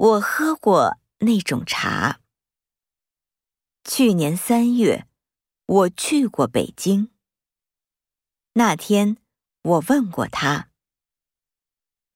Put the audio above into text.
我喝过那种茶。去年三月我去过北京。那天我问过他